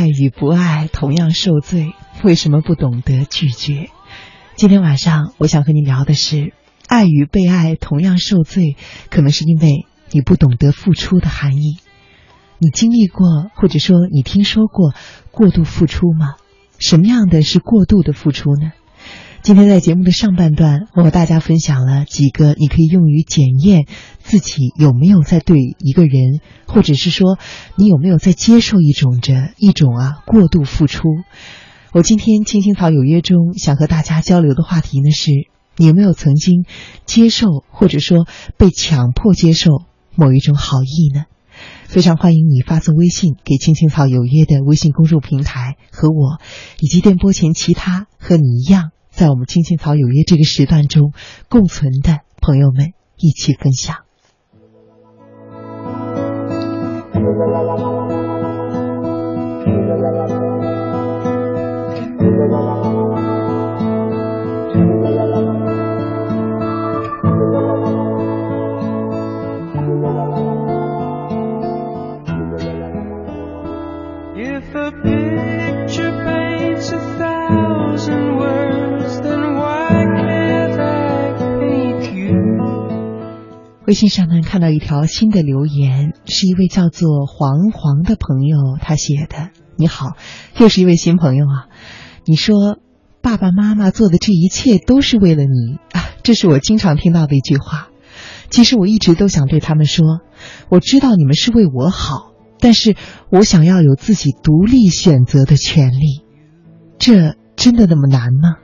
爱与不爱同样受罪，为什么不懂得拒绝？今天晚上我想和你聊的是，爱与被爱同样受罪，可能是因为你不懂得付出的含义。你经历过，或者说你听说过过度付出吗？什么样的是过度的付出呢？今天在节目的上半段，我和大家分享了几个你可以用于检验自己有没有在对一个人，或者是说你有没有在接受一种着一种啊过度付出。我今天青青草有约中想和大家交流的话题呢是：你有没有曾经接受或者说被强迫接受某一种好意呢？非常欢迎你发送微信给青青草有约的微信公众平台，和我以及电波前其他和你一样。在我们青青草有约这个时段中共存的朋友们一起分享。微信上呢看到一条新的留言，是一位叫做黄黄的朋友他写的。你好，又是一位新朋友啊。你说爸爸妈妈做的这一切都是为了你啊，这是我经常听到的一句话。其实我一直都想对他们说，我知道你们是为我好，但是我想要有自己独立选择的权利。这真的那么难吗？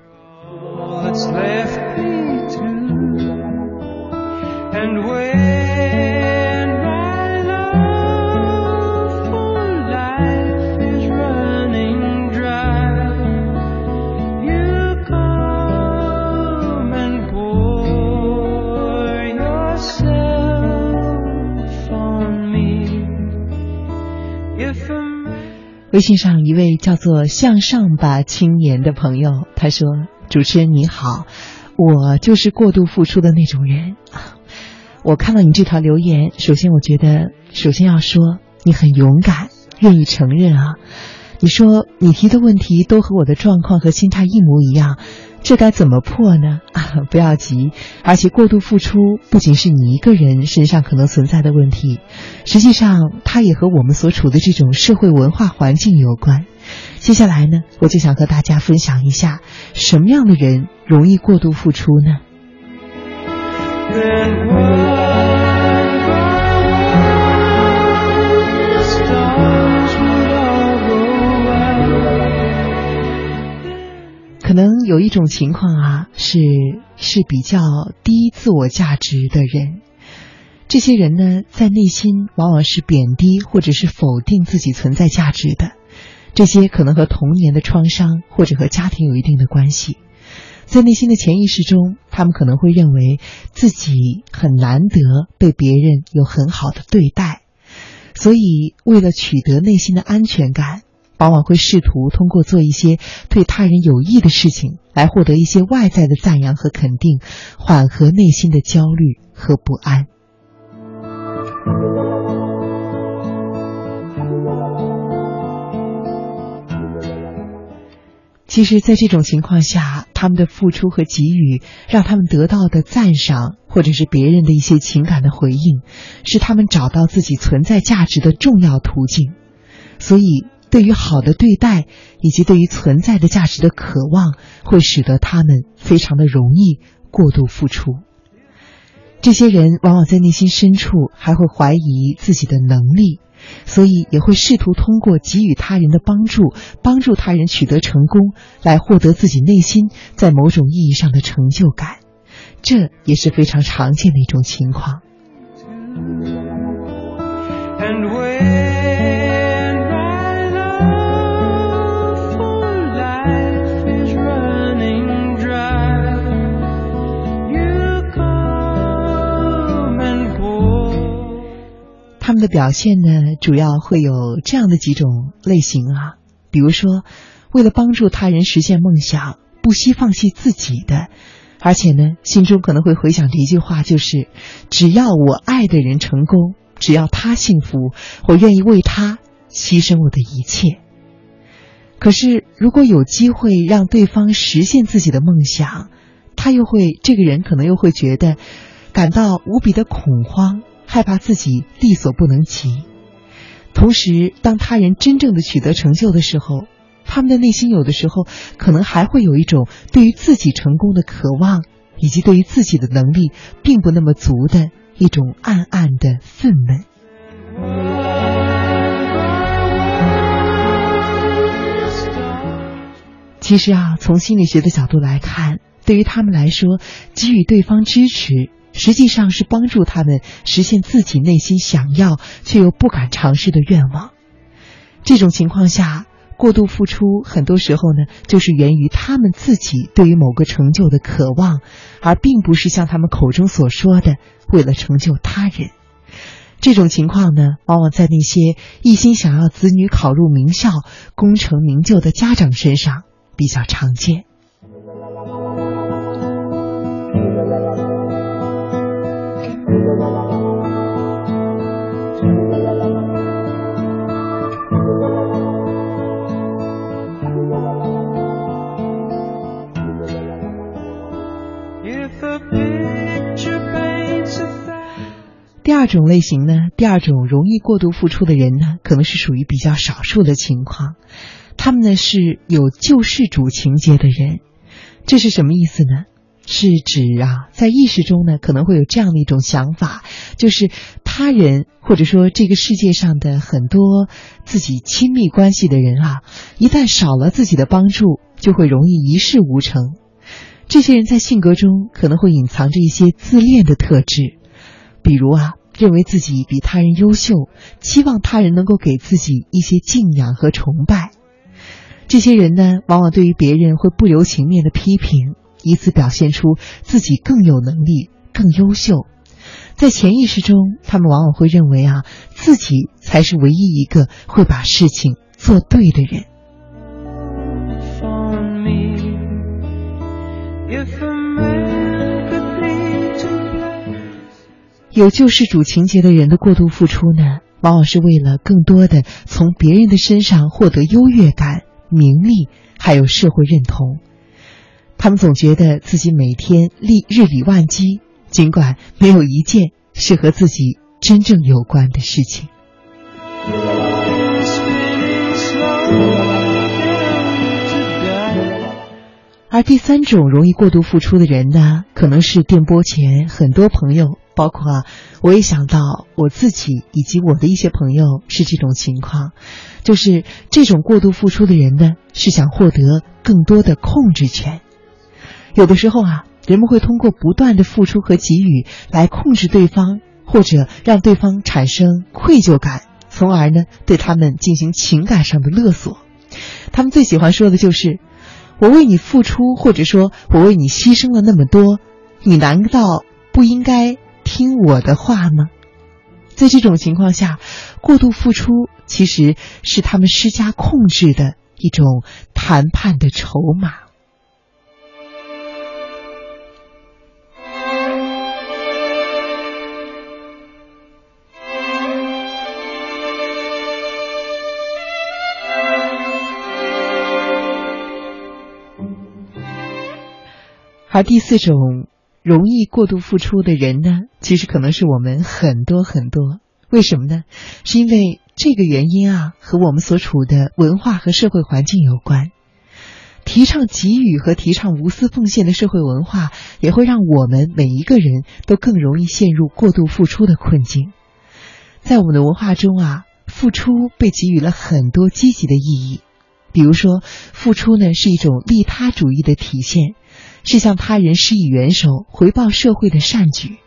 微信上一位叫做“向上吧青年”的朋友，他说：“主持人你好，我就是过度付出的那种人。”我看到你这条留言，首先我觉得，首先要说你很勇敢，愿意承认啊。你说你提的问题都和我的状况和心态一模一样。这该怎么破呢？啊，不要急。而且过度付出不仅是你一个人身上可能存在的问题，实际上它也和我们所处的这种社会文化环境有关。接下来呢，我就想和大家分享一下，什么样的人容易过度付出呢？有一种情况啊，是是比较低自我价值的人，这些人呢，在内心往往是贬低或者是否定自己存在价值的，这些可能和童年的创伤或者和家庭有一定的关系，在内心的潜意识中，他们可能会认为自己很难得被别人有很好的对待，所以为了取得内心的安全感。往往会试图通过做一些对他人有益的事情，来获得一些外在的赞扬和肯定，缓和内心的焦虑和不安。其实，在这种情况下，他们的付出和给予，让他们得到的赞赏，或者是别人的一些情感的回应，是他们找到自己存在价值的重要途径。所以。对于好的对待，以及对于存在的价值的渴望，会使得他们非常的容易过度付出。这些人往往在内心深处还会怀疑自己的能力，所以也会试图通过给予他人的帮助，帮助他人取得成功，来获得自己内心在某种意义上的成就感。这也是非常常见的一种情况。表现呢，主要会有这样的几种类型啊，比如说，为了帮助他人实现梦想，不惜放弃自己的，而且呢，心中可能会回想着一句话，就是只要我爱的人成功，只要他幸福，我愿意为他牺牲我的一切。可是如果有机会让对方实现自己的梦想，他又会这个人可能又会觉得感到无比的恐慌，害怕自己力所不能及。同时，当他人真正的取得成就的时候，他们的内心有的时候可能还会有一种对于自己成功的渴望，以及对于自己的能力并不那么足的一种暗暗的愤懑。其实啊，从心理学的角度来看，对于他们来说，给予对方支持。实际上是帮助他们实现自己内心想要却又不敢尝试的愿望。这种情况下，过度付出很多时候呢，就是源于他们自己对于某个成就的渴望，而并不是像他们口中所说的为了成就他人。这种情况呢，往往在那些一心想要子女考入名校、功成名就的家长身上比较常见。二种类型呢，第二种容易过度付出的人呢，可能是属于比较少数的情况。他们呢是有救世主情节的人，这是什么意思呢？是指啊，在意识中呢，可能会有这样的一种想法，就是他人或者说这个世界上的很多自己亲密关系的人啊，一旦少了自己的帮助，就会容易一事无成。这些人在性格中可能会隐藏着一些自恋的特质，比如啊，认为自己比他人优秀，期望他人能够给自己一些敬仰和崇拜。这些人呢，往往对于别人会不留情面的批评。以此表现出自己更有能力、更优秀，在潜意识中，他们往往会认为啊，自己才是唯一一个会把事情做对的人。有救世主情节的人的过度付出呢，往往是为了更多的从别人的身上获得优越感、名利，还有社会认同。他们总觉得自己每天历日理万机，尽管没有一件是和自己真正有关的事情。而第三种容易过度付出的人呢，可能是电波前很多朋友，包括啊，我也想到我自己以及我的一些朋友是这种情况，就是这种过度付出的人呢，是想获得更多的控制权。有的时候啊，人们会通过不断的付出和给予来控制对方，或者让对方产生愧疚感，从而呢对他们进行情感上的勒索。他们最喜欢说的就是：“我为你付出，或者说我为你牺牲了那么多，你难道不应该听我的话吗？”在这种情况下，过度付出其实是他们施加控制的一种谈判的筹码。而第四种容易过度付出的人呢，其实可能是我们很多很多。为什么呢？是因为这个原因啊，和我们所处的文化和社会环境有关。提倡给予和提倡无私奉献的社会文化，也会让我们每一个人都更容易陷入过度付出的困境。在我们的文化中啊，付出被给予了很多积极的意义，比如说，付出呢是一种利他主义的体现。是向他人施以援手，回报社会的善举。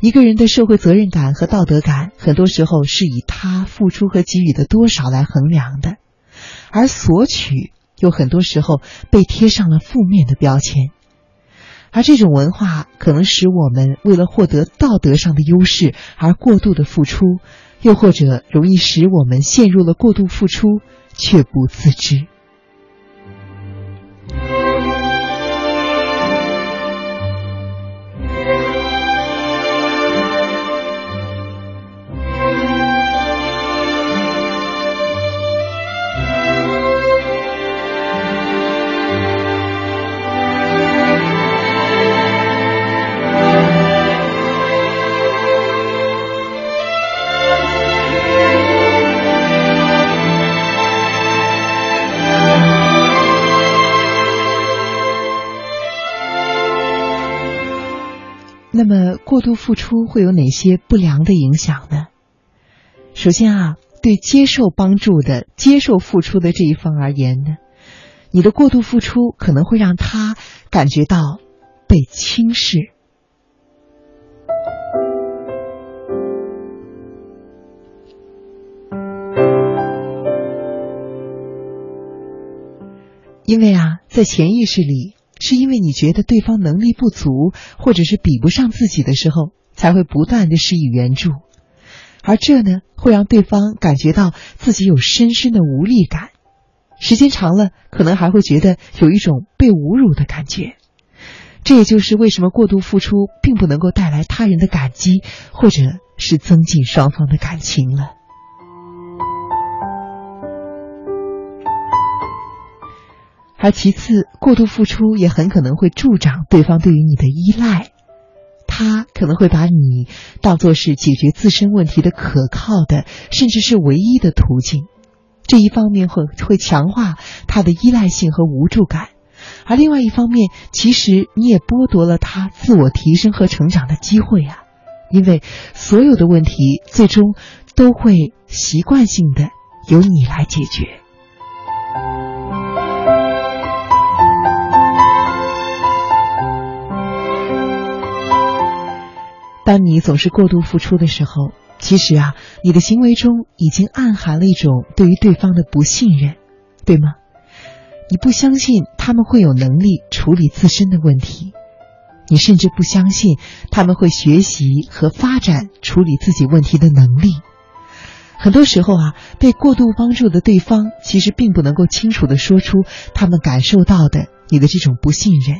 一个人的社会责任感和道德感，很多时候是以他付出和给予的多少来衡量的，而索取又很多时候被贴上了负面的标签。而这种文化可能使我们为了获得道德上的优势而过度的付出，又或者容易使我们陷入了过度付出却不自知。那么，过度付出会有哪些不良的影响呢？首先啊，对接受帮助的、接受付出的这一方而言呢，你的过度付出可能会让他感觉到被轻视。因为啊，在潜意识里，是因为你觉得对方能力不足，或者是比不上自己的时候，才会不断的施以援助，而这呢，会让对方感觉到自己有深深的无力感，时间长了，可能还会觉得有一种被侮辱的感觉。这也就是为什么过度付出并不能够带来他人的感激，或者是增进双方的感情了。而其次，过度付出也很可能会助长对方对于你的依赖，他可能会把你当作是解决自身问题的可靠的，甚至是唯一的途径。这一方面会会强化他的依赖性和无助感，而另外一方面，其实你也剥夺了他自我提升和成长的机会啊，因为所有的问题最终都会习惯性的由你来解决。当你总是过度付出的时候，其实啊，你的行为中已经暗含了一种对于对方的不信任，对吗？你不相信他们会有能力处理自身的问题，你甚至不相信他们会学习和发展处理自己问题的能力。很多时候啊，被过度帮助的对方其实并不能够清楚的说出他们感受到的你的这种不信任，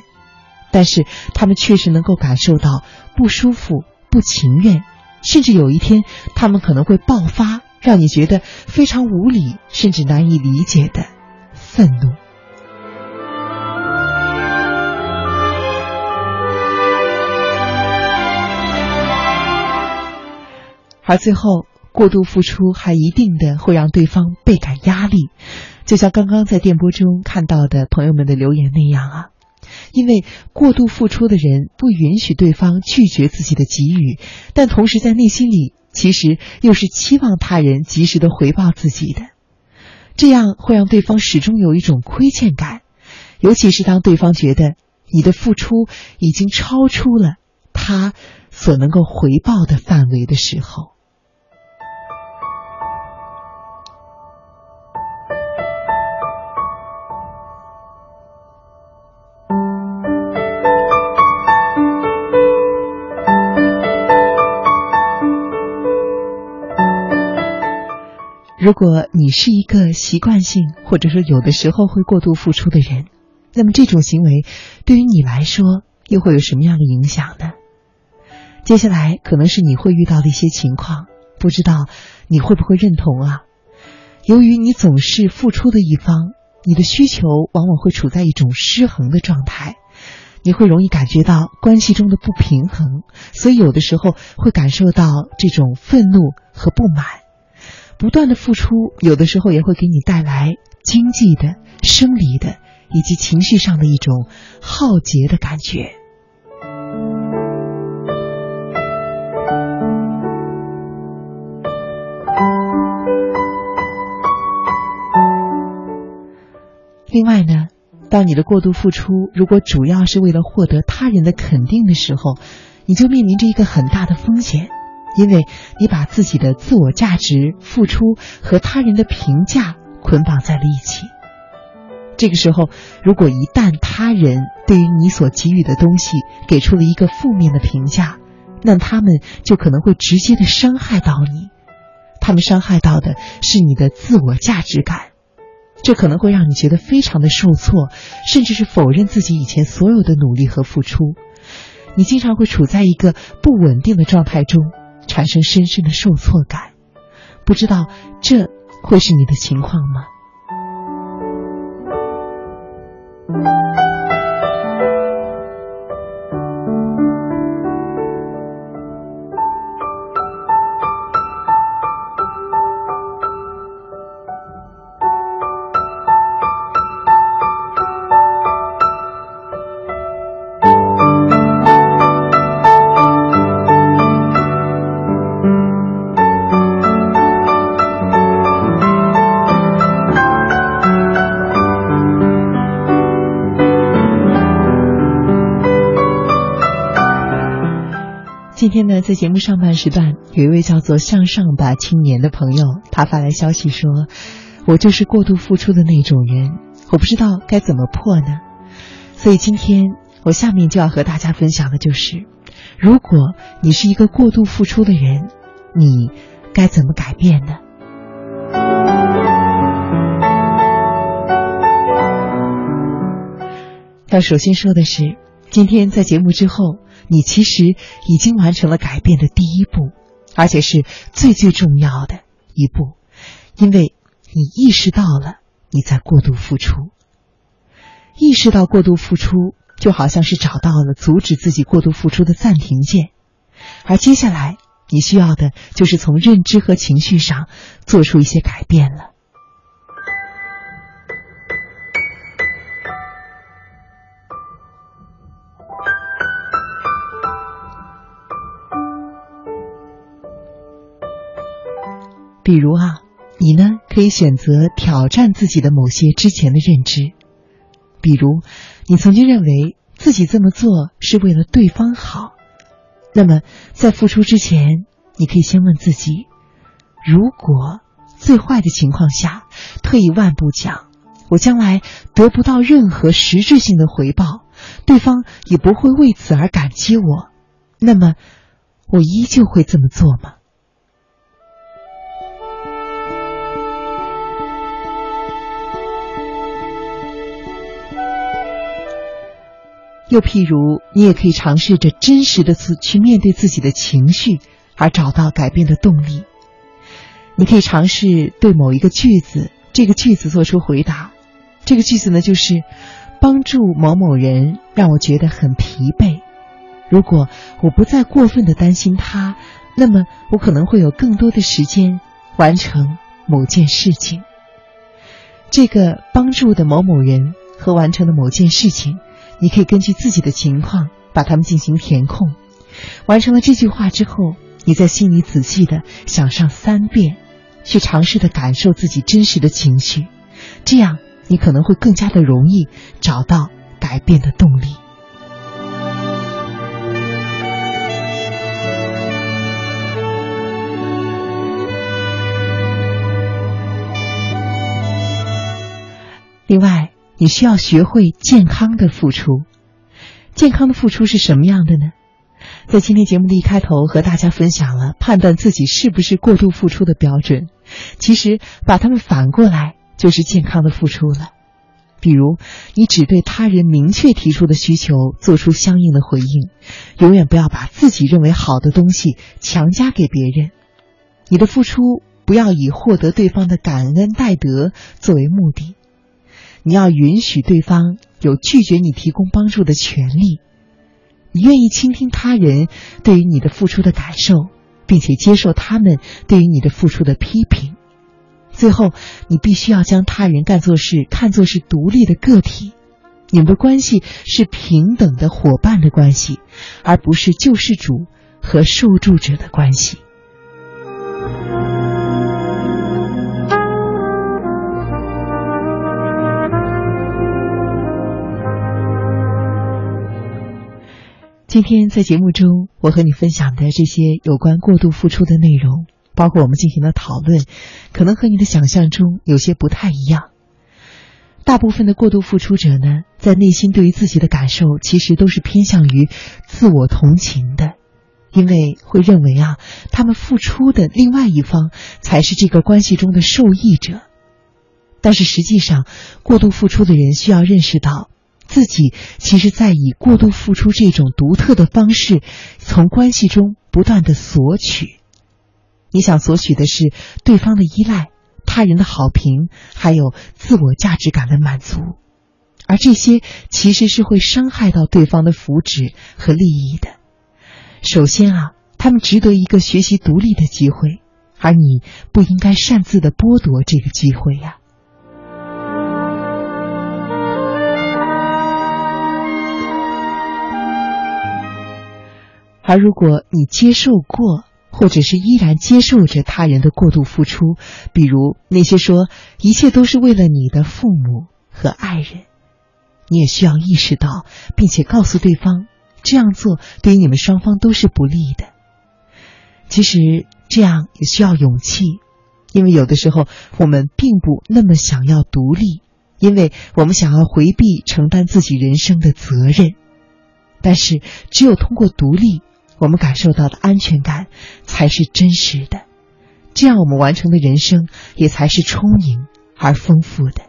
但是他们确实能够感受到不舒服。不情愿，甚至有一天，他们可能会爆发，让你觉得非常无理，甚至难以理解的愤怒。而最后，过度付出还一定的会让对方倍感压力，就像刚刚在电波中看到的朋友们的留言那样啊。因为过度付出的人不允许对方拒绝自己的给予，但同时在内心里其实又是期望他人及时的回报自己的，这样会让对方始终有一种亏欠感，尤其是当对方觉得你的付出已经超出了他所能够回报的范围的时候。如果你是一个习惯性或者说有的时候会过度付出的人，那么这种行为对于你来说又会有什么样的影响呢？接下来可能是你会遇到的一些情况，不知道你会不会认同啊？由于你总是付出的一方，你的需求往往会处在一种失衡的状态，你会容易感觉到关系中的不平衡，所以有的时候会感受到这种愤怒和不满。不断的付出，有的时候也会给你带来经济的、生理的以及情绪上的一种耗竭的感觉。另外呢，当你的过度付出如果主要是为了获得他人的肯定的时候，你就面临着一个很大的风险。因为你把自己的自我价值、付出和他人的评价捆绑在了一起，这个时候，如果一旦他人对于你所给予的东西给出了一个负面的评价，那他们就可能会直接的伤害到你，他们伤害到的是你的自我价值感，这可能会让你觉得非常的受挫，甚至是否认自己以前所有的努力和付出，你经常会处在一个不稳定的状态中。产生深深的受挫感，不知道这会是你的情况吗？今天呢，在节目上半时段，有一位叫做“向上吧青年”的朋友，他发来消息说：“我就是过度付出的那种人，我不知道该怎么破呢。”所以今天我下面就要和大家分享的就是，如果你是一个过度付出的人，你该怎么改变呢？要首先说的是，今天在节目之后。你其实已经完成了改变的第一步，而且是最最重要的一步，因为你意识到了你在过度付出。意识到过度付出，就好像是找到了阻止自己过度付出的暂停键，而接下来你需要的就是从认知和情绪上做出一些改变了。比如啊，你呢可以选择挑战自己的某些之前的认知，比如你曾经认为自己这么做是为了对方好，那么在付出之前，你可以先问自己：如果最坏的情况下，退一万步讲，我将来得不到任何实质性的回报，对方也不会为此而感激我，那么我依旧会这么做吗？又譬如，你也可以尝试着真实的去去面对自己的情绪，而找到改变的动力。你可以尝试对某一个句子，这个句子做出回答。这个句子呢，就是帮助某某人让我觉得很疲惫。如果我不再过分的担心他，那么我可能会有更多的时间完成某件事情。这个帮助的某某人和完成的某件事情。你可以根据自己的情况把它们进行填空。完成了这句话之后，你在心里仔细的想上三遍，去尝试的感受自己真实的情绪，这样你可能会更加的容易找到改变的动力。另外。你需要学会健康的付出。健康的付出是什么样的呢？在今天节目的一开头，和大家分享了判断自己是不是过度付出的标准。其实把它们反过来，就是健康的付出了。比如，你只对他人明确提出的需求做出相应的回应，永远不要把自己认为好的东西强加给别人。你的付出不要以获得对方的感恩戴德作为目的。你要允许对方有拒绝你提供帮助的权利，你愿意倾听他人对于你的付出的感受，并且接受他们对于你的付出的批评。最后，你必须要将他人干作是看作是独立的个体，你们的关系是平等的伙伴的关系，而不是救世主和受助者的关系。今天在节目中，我和你分享的这些有关过度付出的内容，包括我们进行的讨论，可能和你的想象中有些不太一样。大部分的过度付出者呢，在内心对于自己的感受，其实都是偏向于自我同情的，因为会认为啊，他们付出的另外一方才是这个关系中的受益者。但是实际上，过度付出的人需要认识到。自己其实，在以过度付出这种独特的方式，从关系中不断的索取。你想索取的是对方的依赖、他人的好评，还有自我价值感的满足，而这些其实是会伤害到对方的福祉和利益的。首先啊，他们值得一个学习独立的机会，而你不应该擅自的剥夺这个机会呀。而如果你接受过，或者是依然接受着他人的过度付出，比如那些说一切都是为了你的父母和爱人，你也需要意识到，并且告诉对方，这样做对于你们双方都是不利的。其实这样也需要勇气，因为有的时候我们并不那么想要独立，因为我们想要回避承担自己人生的责任。但是，只有通过独立，我们感受到的安全感才是真实的，这样我们完成的人生也才是充盈而丰富的。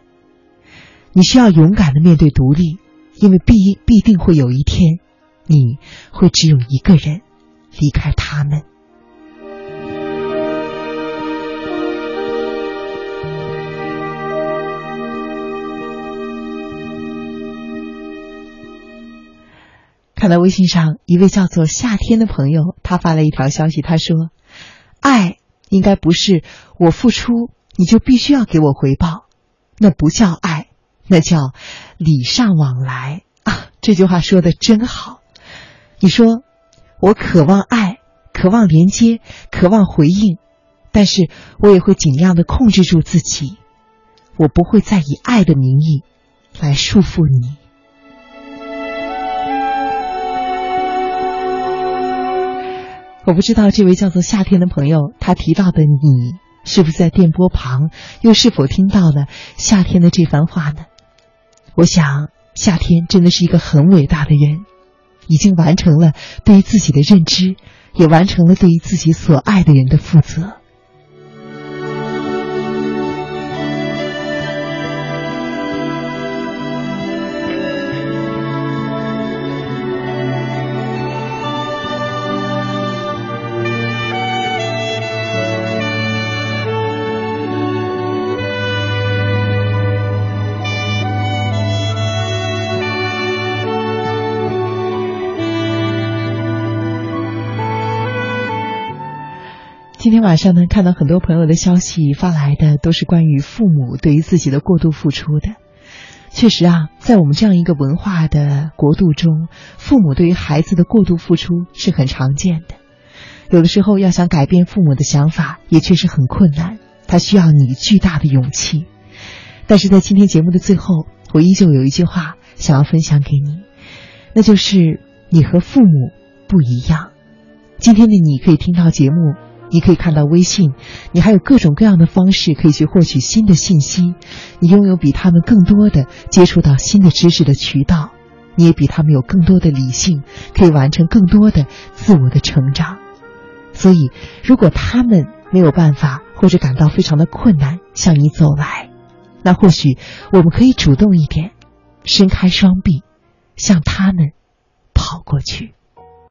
你需要勇敢的面对独立，因为必必定会有一天，你会只有一个人离开他们。看到微信上一位叫做夏天的朋友，他发了一条消息，他说：“爱应该不是我付出你就必须要给我回报，那不叫爱，那叫礼尚往来啊。”这句话说的真好。你说我渴望爱，渴望连接，渴望回应，但是我也会尽量的控制住自己，我不会再以爱的名义来束缚你。我不知道这位叫做夏天的朋友，他提到的你是不是在电波旁，又是否听到了夏天的这番话呢？我想，夏天真的是一个很伟大的人，已经完成了对于自己的认知，也完成了对于自己所爱的人的负责。天晚上呢，看到很多朋友的消息发来的都是关于父母对于自己的过度付出的。确实啊，在我们这样一个文化的国度中，父母对于孩子的过度付出是很常见的。有的时候要想改变父母的想法，也确实很困难，他需要你巨大的勇气。但是在今天节目的最后，我依旧有一句话想要分享给你，那就是你和父母不一样。今天的你可以听到节目。你可以看到微信，你还有各种各样的方式可以去获取新的信息。你拥有比他们更多的接触到新的知识的渠道，你也比他们有更多的理性，可以完成更多的自我的成长。所以，如果他们没有办法或者感到非常的困难向你走来，那或许我们可以主动一点，伸开双臂，向他们跑过去。